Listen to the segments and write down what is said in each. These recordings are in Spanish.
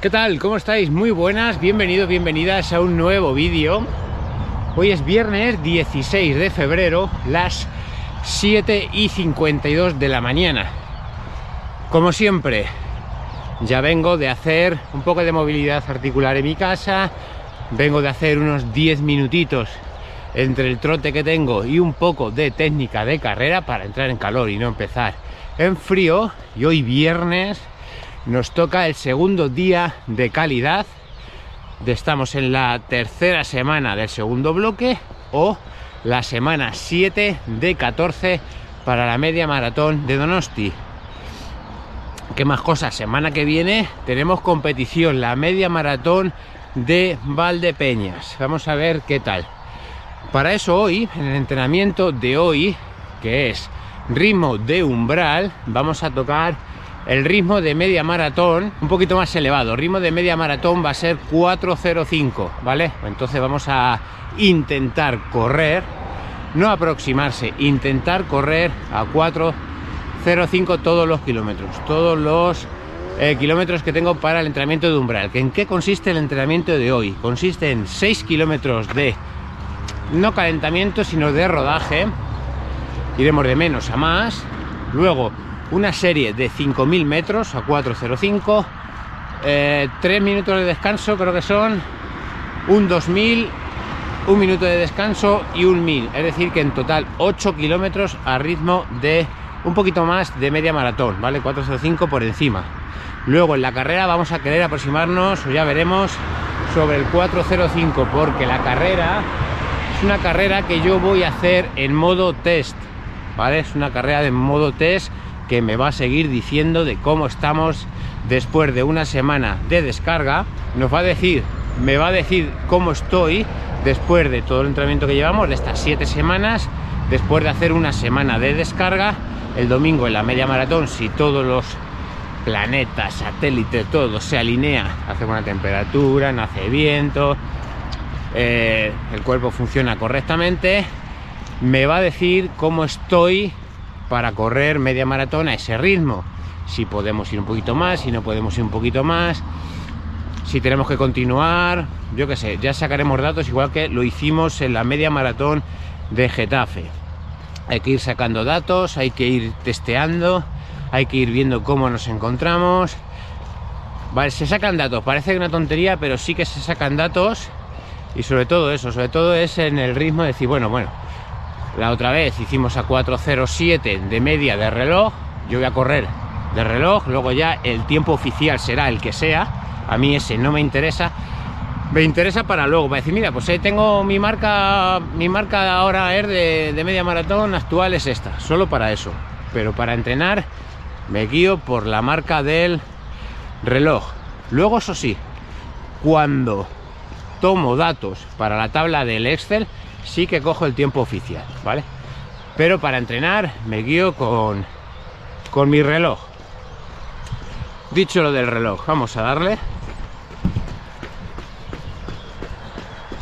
¿Qué tal? ¿Cómo estáis? Muy buenas, bienvenidos, bienvenidas a un nuevo vídeo. Hoy es viernes 16 de febrero, las 7 y 52 de la mañana. Como siempre, ya vengo de hacer un poco de movilidad articular en mi casa, vengo de hacer unos 10 minutitos entre el trote que tengo y un poco de técnica de carrera para entrar en calor y no empezar en frío. Y hoy viernes nos toca el segundo día de calidad. Estamos en la tercera semana del segundo bloque o la semana 7 de 14 para la media maratón de Donosti. ¿Qué más cosas? Semana que viene tenemos competición, la media maratón de Valdepeñas. Vamos a ver qué tal. Para eso hoy, en el entrenamiento de hoy, que es ritmo de umbral, vamos a tocar el ritmo de media maratón un poquito más elevado. El ritmo de media maratón va a ser 4.05, ¿vale? Entonces vamos a intentar correr, no aproximarse, intentar correr a 4.05 todos los kilómetros, todos los eh, kilómetros que tengo para el entrenamiento de umbral. ¿En qué consiste el entrenamiento de hoy? Consiste en 6 kilómetros de no calentamiento, sino de rodaje. Iremos de menos a más. Luego una serie de 5.000 metros a 4.05. Eh, 3 minutos de descanso, creo que son un 2.000, un minuto de descanso y un 1.000. Es decir, que en total 8 kilómetros a ritmo de un poquito más de media maratón, ¿vale? 4.05 por encima. Luego en la carrera vamos a querer aproximarnos, o ya veremos, sobre el 4.05, porque la carrera es una carrera que yo voy a hacer en modo test, ¿vale? Es una carrera de modo test que me va a seguir diciendo de cómo estamos después de una semana de descarga. Nos va a decir, me va a decir cómo estoy después de todo el entrenamiento que llevamos, de estas siete semanas, después de hacer una semana de descarga, el domingo en la media maratón, si todos los planetas, satélites, todo se alinea, hace buena temperatura, no hace viento, eh, el cuerpo funciona correctamente, me va a decir cómo estoy para correr media maratón a ese ritmo. Si podemos ir un poquito más, si no podemos ir un poquito más, si tenemos que continuar, yo qué sé, ya sacaremos datos igual que lo hicimos en la media maratón de Getafe. Hay que ir sacando datos, hay que ir testeando, hay que ir viendo cómo nos encontramos. Vale, se sacan datos, parece una tontería, pero sí que se sacan datos y sobre todo eso, sobre todo es en el ritmo de decir, bueno, bueno, la otra vez hicimos a 4.07 de media de reloj, yo voy a correr de reloj, luego ya el tiempo oficial será el que sea, a mí ese no me interesa, me interesa para luego, para decir, mira, pues eh, tengo mi marca, mi marca ahora es de, de media maratón actual es esta, solo para eso, pero para entrenar me guío por la marca del reloj. Luego, eso sí, cuando tomo datos para la tabla del Excel, sí que cojo el tiempo oficial, ¿vale? Pero para entrenar me guío con, con mi reloj. Dicho lo del reloj, vamos a darle.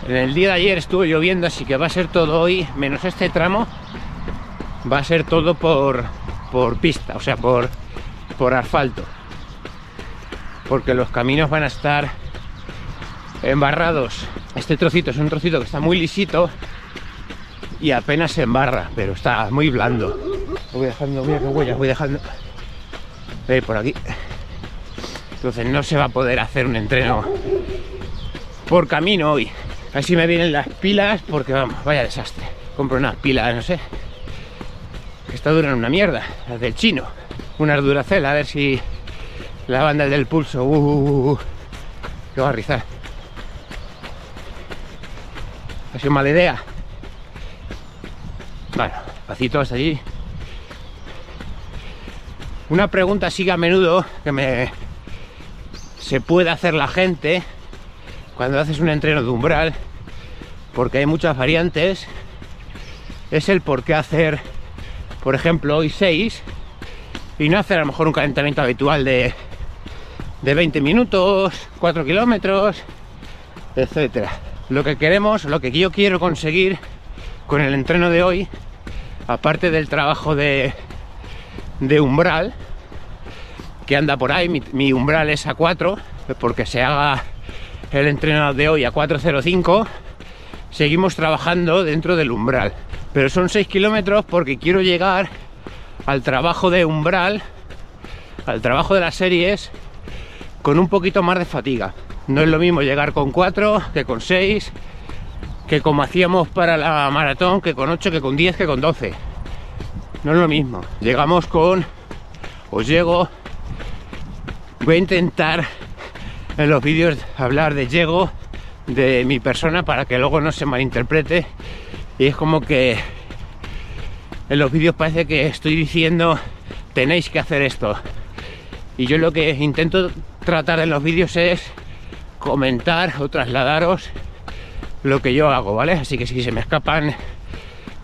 En el día de ayer estuvo lloviendo, así que va a ser todo hoy, menos este tramo, va a ser todo por, por pista, o sea, por, por asfalto. Porque los caminos van a estar embarrados. Este trocito es un trocito que está muy lisito y apenas se embarra, pero está muy blando. Voy dejando, mira qué huellas, voy dejando. Voy por aquí. Entonces no se va a poder hacer un entreno por camino hoy. Así me vienen las pilas porque vamos, vaya desastre. Compro unas pilas, no sé. Que está duran una mierda, las del chino. Unas Duracell, a ver si la banda del pulso. Uh, uh, uh, que va a rizar. Ha sido mala idea. Bueno, pasito hasta allí. Una pregunta sigue a menudo que me se puede hacer la gente cuando haces un entreno de umbral, porque hay muchas variantes, es el por qué hacer, por ejemplo, hoy 6 y no hacer a lo mejor un calentamiento habitual de, de 20 minutos, 4 kilómetros, etcétera. Lo que queremos, lo que yo quiero conseguir con el entreno de hoy, aparte del trabajo de, de umbral, que anda por ahí, mi, mi umbral es a 4, porque se haga el entreno de hoy a 4.05, seguimos trabajando dentro del umbral. Pero son 6 kilómetros porque quiero llegar al trabajo de umbral, al trabajo de las series, con un poquito más de fatiga. No es lo mismo llegar con 4 que con 6, que como hacíamos para la maratón, que con 8, que con 10, que con 12. No es lo mismo. Llegamos con, os llego, voy a intentar en los vídeos hablar de llego, de mi persona, para que luego no se malinterprete. Y es como que en los vídeos parece que estoy diciendo tenéis que hacer esto. Y yo lo que intento tratar en los vídeos es comentar o trasladaros lo que yo hago, ¿vale? Así que si se me escapan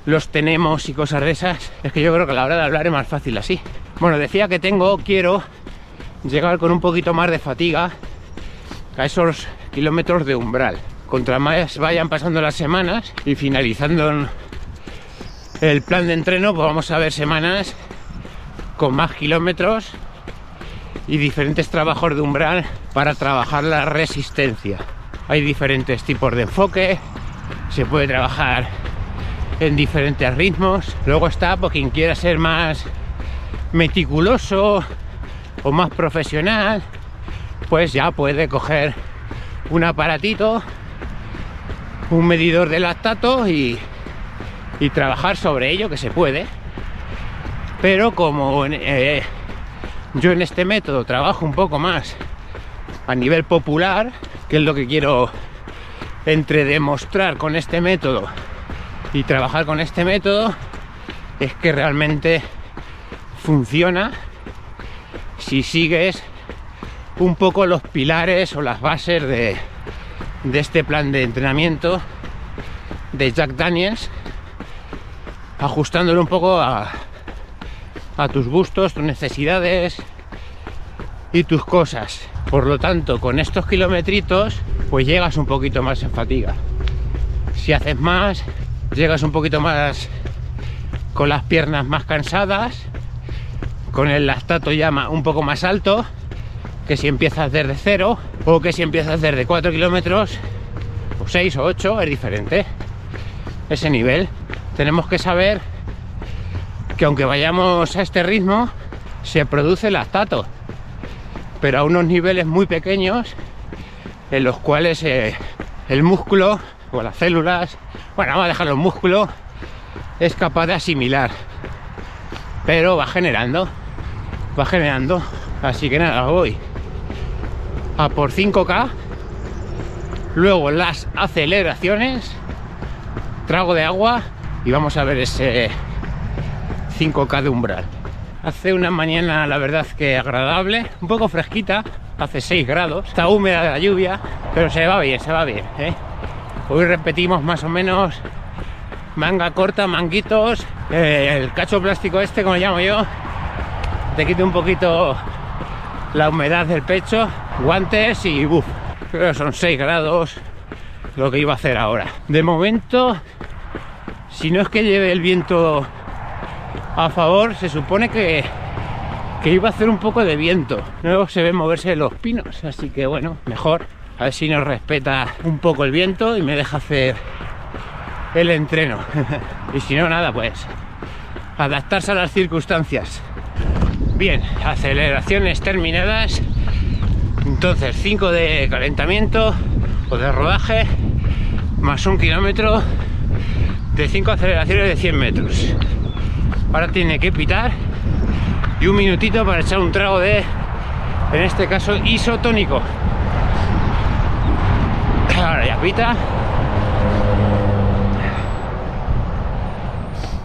los tenemos y cosas de esas, es que yo creo que a la hora de hablar es más fácil así. Bueno, decía que tengo, quiero llegar con un poquito más de fatiga a esos kilómetros de umbral. Contra más vayan pasando las semanas y finalizando el plan de entreno, pues vamos a ver semanas con más kilómetros y diferentes trabajos de umbral para trabajar la resistencia. Hay diferentes tipos de enfoque, se puede trabajar en diferentes ritmos. Luego está por quien quiera ser más meticuloso o más profesional, pues ya puede coger un aparatito, un medidor de lactato y, y trabajar sobre ello, que se puede. Pero como eh, yo en este método trabajo un poco más a nivel popular, que es lo que quiero entre demostrar con este método y trabajar con este método, es que realmente funciona si sigues un poco los pilares o las bases de, de este plan de entrenamiento de Jack Daniels, ajustándolo un poco a, a tus gustos, tus necesidades y tus cosas. Por lo tanto, con estos kilometritos, pues llegas un poquito más en fatiga. Si haces más, llegas un poquito más con las piernas más cansadas, con el lactato ya un poco más alto, que si empiezas desde cero o que si empiezas desde 4 kilómetros o 6 o 8 es diferente. Ese nivel. Tenemos que saber que aunque vayamos a este ritmo, se produce lactato, pero a unos niveles muy pequeños en los cuales eh, el músculo o las células, bueno, vamos a dejarlo en músculo, es capaz de asimilar, pero va generando, va generando. Así que nada, voy a por 5K, luego las aceleraciones, trago de agua y vamos a ver ese 5K de umbral. Hace una mañana, la verdad que agradable, un poco fresquita, hace 6 grados, está húmeda la lluvia, pero se va bien, se va bien. ¿eh? Hoy repetimos más o menos manga corta, manguitos, eh, el cacho plástico este, como llamo yo, te quite un poquito la humedad del pecho, guantes y buf, pero son 6 grados lo que iba a hacer ahora. De momento, si no es que lleve el viento a favor, se supone que, que iba a hacer un poco de viento. Luego se ve moverse los pinos, así que bueno, mejor. A ver si nos respeta un poco el viento y me deja hacer el entreno. y si no, nada, pues adaptarse a las circunstancias. Bien, aceleraciones terminadas. Entonces, 5 de calentamiento o de rodaje, más un kilómetro de 5 aceleraciones de 100 metros. Ahora tiene que pitar y un minutito para echar un trago de, en este caso, isotónico. Ahora ya pita.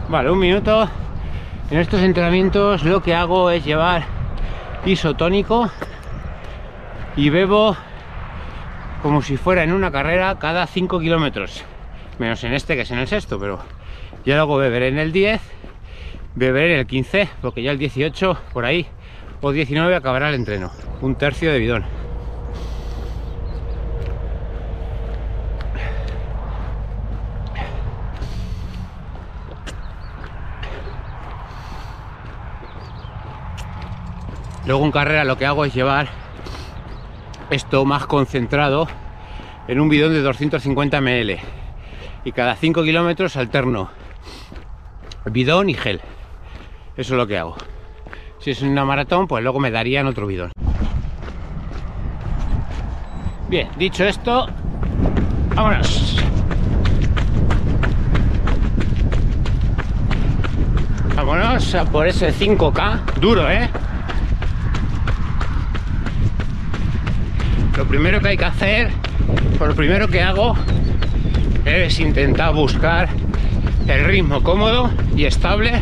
Vale, un minuto. En estos entrenamientos lo que hago es llevar isotónico y bebo como si fuera en una carrera cada 5 kilómetros. Menos en este que es en el sexto, pero ya luego beberé en el 10 beber el 15, porque ya el 18 por ahí o 19 acabará el entreno. Un tercio de bidón. Luego en carrera lo que hago es llevar esto más concentrado en un bidón de 250 ml y cada 5 kilómetros alterno bidón y gel. Eso es lo que hago. Si es una maratón, pues luego me darían otro bidón. Bien, dicho esto, vámonos. Vámonos a por ese 5K. Duro, ¿eh? Lo primero que hay que hacer, por lo primero que hago, es intentar buscar el ritmo cómodo y estable,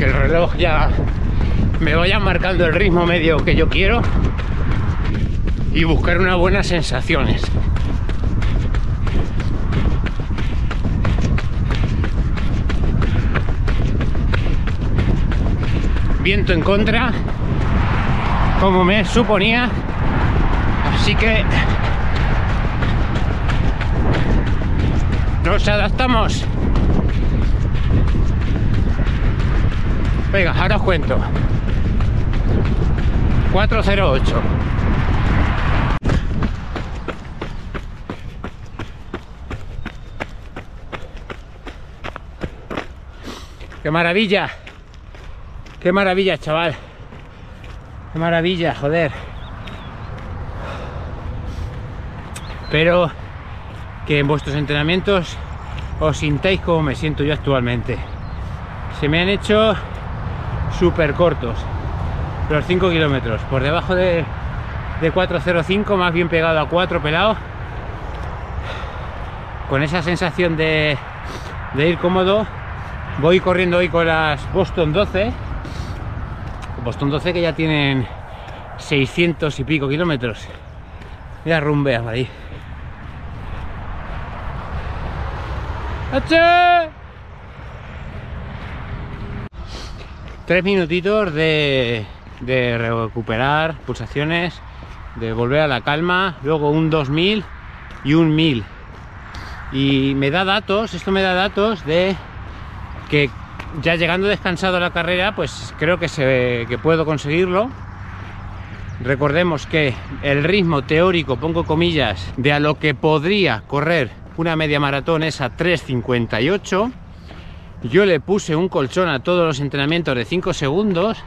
que el reloj ya me vaya marcando el ritmo medio que yo quiero y buscar unas buenas sensaciones. Viento en contra, como me suponía, así que nos adaptamos. Venga, ahora os cuento. 408. ¡Qué maravilla! ¡Qué maravilla, chaval! ¡Qué maravilla, joder! Pero que en vuestros entrenamientos os sintáis como me siento yo actualmente. Se me han hecho súper cortos los 5 kilómetros, por debajo de, de 4.05, más bien pegado a 4 pelado, con esa sensación de, de ir cómodo Voy corriendo hoy con las Boston 12. Boston 12 que ya tienen 600 y pico kilómetros. Mira rumbeas ahí. Tres minutitos de, de recuperar pulsaciones, de volver a la calma, luego un 2000 y un 1000. Y me da datos, esto me da datos de que ya llegando descansado a la carrera, pues creo que, se, que puedo conseguirlo. Recordemos que el ritmo teórico, pongo comillas, de a lo que podría correr una media maratón es a 3.58. Yo le puse un colchón a todos los entrenamientos de 5 segundos,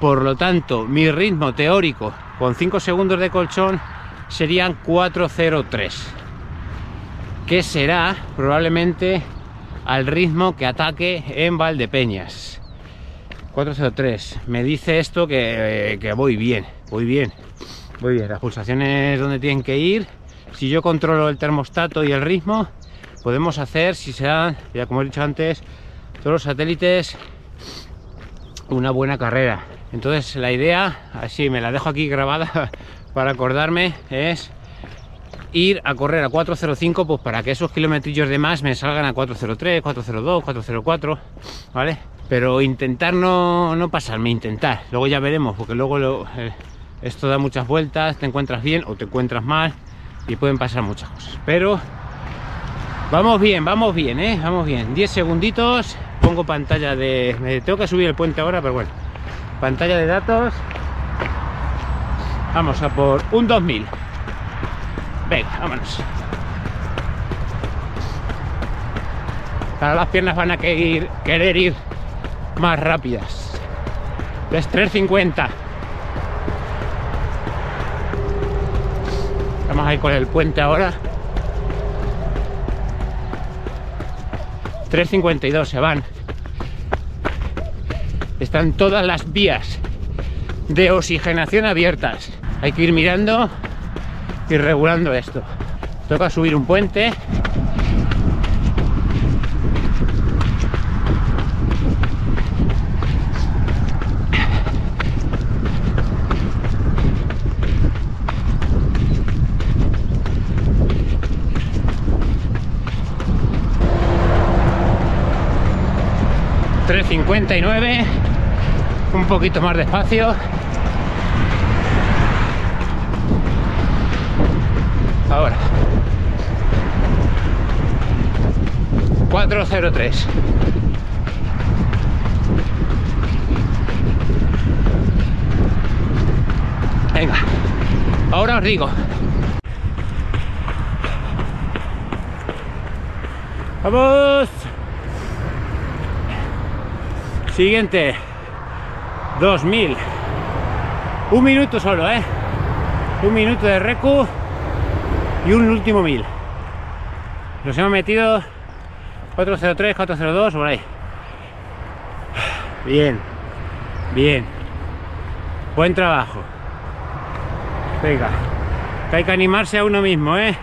por lo tanto mi ritmo teórico con 5 segundos de colchón serían 4.03, que será probablemente al ritmo que ataque en Valdepeñas. 403. Me dice esto que, eh, que, voy bien, voy bien, voy bien. Las pulsaciones donde tienen que ir. Si yo controlo el termostato y el ritmo, podemos hacer, si se dan, ya como he dicho antes, todos los satélites, una buena carrera. Entonces la idea, así me la dejo aquí grabada para acordarme, es ir a correr a 405 pues para que esos kilometrillos de más me salgan a 403, 402, 404, ¿vale? Pero intentar no, no pasarme, intentar. Luego ya veremos, porque luego eh, esto da muchas vueltas, te encuentras bien o te encuentras mal y pueden pasar muchas cosas. Pero vamos bien, vamos bien, ¿eh? Vamos bien. 10 segunditos, pongo pantalla de... Me tengo que subir el puente ahora, pero bueno. Pantalla de datos. Vamos a por un 2000. Venga, vámonos. Ahora las piernas van a querer ir más rápidas. Es 3.50. Vamos ahí con el puente ahora. 3.52 se van. Están todas las vías de oxigenación abiertas. Hay que ir mirando y regulando esto. Toca subir un puente. $3.59 un poquito más despacio ahora 403 venga Ahora os digo. Vamos. Siguiente. 2000. Un minuto solo, ¿eh? Un minuto de recu y un último mil. Nos hemos metido 403, 402, por ahí. Bien, bien. Buen trabajo. Venga, que hay que animarse a uno mismo, ¿eh?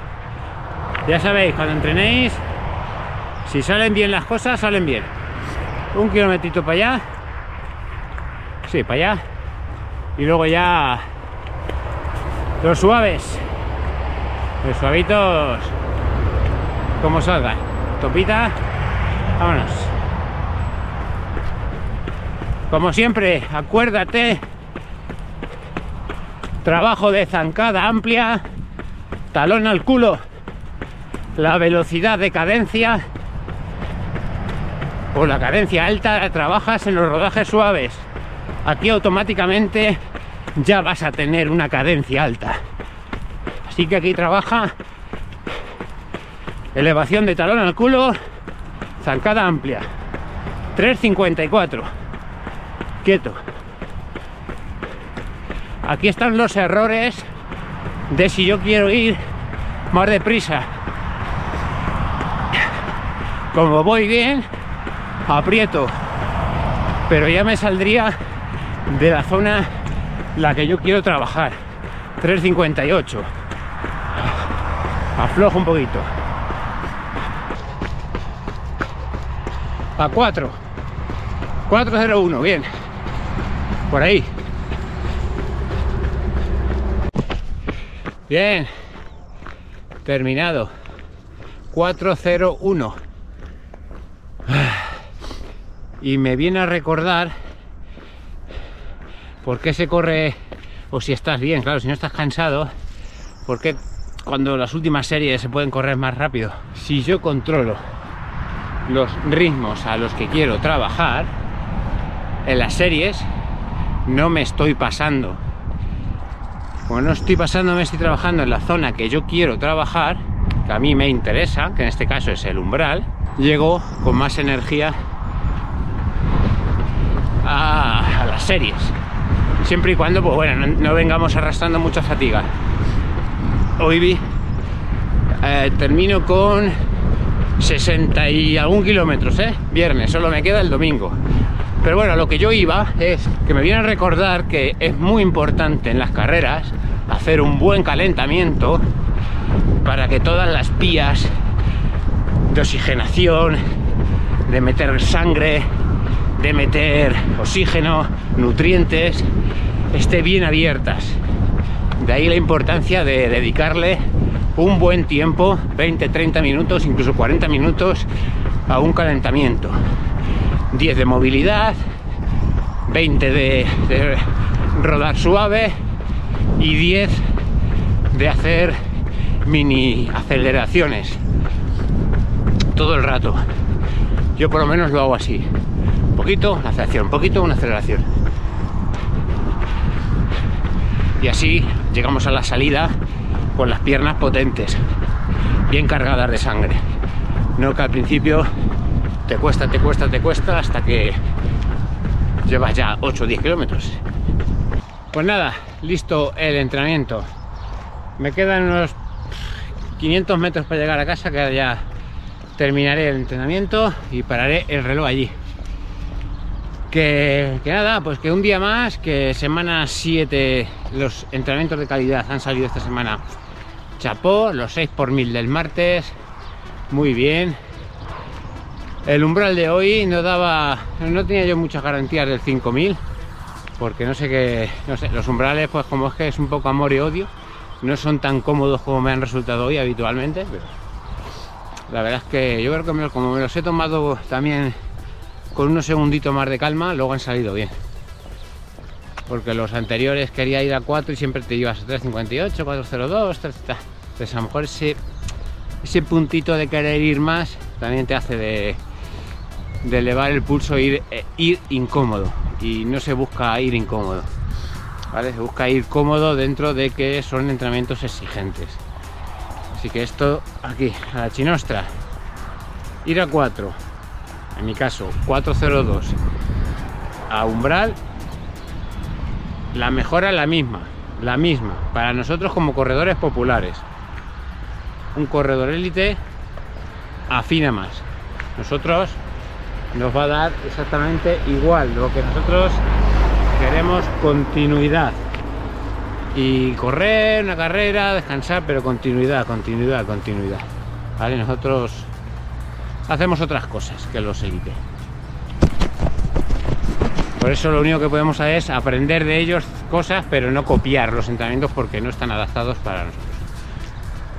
Ya sabéis, cuando entrenéis, si salen bien las cosas, salen bien. Un kilometrito para allá. Sí, para allá. Y luego ya los suaves. Los suavitos como salgan. Topita. Vámonos. Como siempre, acuérdate. Trabajo de zancada amplia. Talón al culo. La velocidad de cadencia. O la cadencia alta trabajas en los rodajes suaves. Aquí automáticamente ya vas a tener una cadencia alta. Así que aquí trabaja elevación de talón al culo, zancada amplia. 3.54. Quieto. Aquí están los errores de si yo quiero ir más deprisa. Como voy bien, aprieto. Pero ya me saldría de la zona la que yo quiero trabajar. 358 aflojo un poquito. A 4 401 bien. Por ahí. Bien. Terminado. 401 y me viene a recordar ¿Por qué se corre, o si estás bien, claro, si no estás cansado, por qué cuando las últimas series se pueden correr más rápido? Si yo controlo los ritmos a los que quiero trabajar, en las series no me estoy pasando. Como no estoy pasando, me estoy trabajando en la zona que yo quiero trabajar, que a mí me interesa, que en este caso es el umbral, llego con más energía a, las series siempre y cuando, pues bueno, no, vengamos arrastrando mucha fatiga. Hoy vi, eh, termino con 60 y algún kilómetros, ¿eh? Viernes, solo me queda el domingo. Pero bueno, lo que yo iba es que me viene a recordar que es muy importante en las carreras hacer un buen calentamiento para que todas las vías de oxigenación, de meter sangre, de meter oxígeno, nutrientes, esté bien abiertas. De ahí la importancia de dedicarle un buen tiempo, 20, 30 minutos, incluso 40 minutos, a un calentamiento. 10 de movilidad, 20 de, de rodar suave y 10 de hacer mini aceleraciones todo el rato. Yo por lo menos lo hago así. Poquito, una aceleración, un poquito, una aceleración y así llegamos a la salida con las piernas potentes, bien cargadas de sangre. No que al principio te cuesta, te cuesta, te cuesta hasta que llevas ya 8 o 10 kilómetros. Pues nada, listo el entrenamiento. Me quedan unos 500 metros para llegar a casa, que ya terminaré el entrenamiento y pararé el reloj allí. Que, nada, pues que un día más, que semana 7, los entrenamientos de calidad han salido esta semana. Chapó, los 6 por 1000 del martes, muy bien. El umbral de hoy no daba, no tenía yo muchas garantías del 5000, porque no sé qué, no sé, los umbrales, pues como es que es un poco amor y odio, no son tan cómodos como me han resultado hoy habitualmente, la verdad es que yo creo que como me los he tomado también con unos segunditos más de calma, luego han salido bien. Porque los anteriores quería ir a 4 y siempre te ibas a 358, 402, 3, Entonces a lo mejor ese, puntito de querer ir más también te hace de, elevar el pulso e ir, e ir incómodo. Y no se busca ir incómodo. ¿vale? Se busca ir cómodo dentro de que son entrenamientos exigentes. Así que esto aquí, a la chinostra, ir a 4, en mi caso 402, a umbral, la mejora es la misma, la misma, para nosotros como corredores populares. Un corredor élite afina más. Nosotros nos va a dar exactamente igual. Lo que nosotros queremos continuidad. Y correr una carrera, descansar, pero continuidad, continuidad, continuidad. ¿Vale? Nosotros hacemos otras cosas que los élite. Por eso lo único que podemos hacer es aprender de ellos cosas, pero no copiar los entrenamientos porque no están adaptados para nosotros.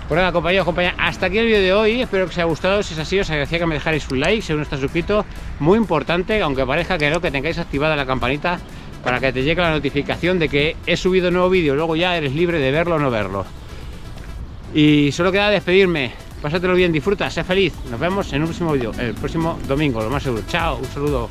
Por nada, compañeros, compañeras, hasta aquí el vídeo de hoy. Espero que os haya gustado. Si es así, os agradecería que me dejarais un like si aún no estáis suscrito. Muy importante, aunque parezca que no, que tengáis activada la campanita para que te llegue la notificación de que he subido un nuevo vídeo. Luego ya eres libre de verlo o no verlo. Y solo queda despedirme. Pásatelo bien, disfruta, sé feliz. Nos vemos en un próximo vídeo, el próximo domingo, lo más seguro. Chao, un saludo.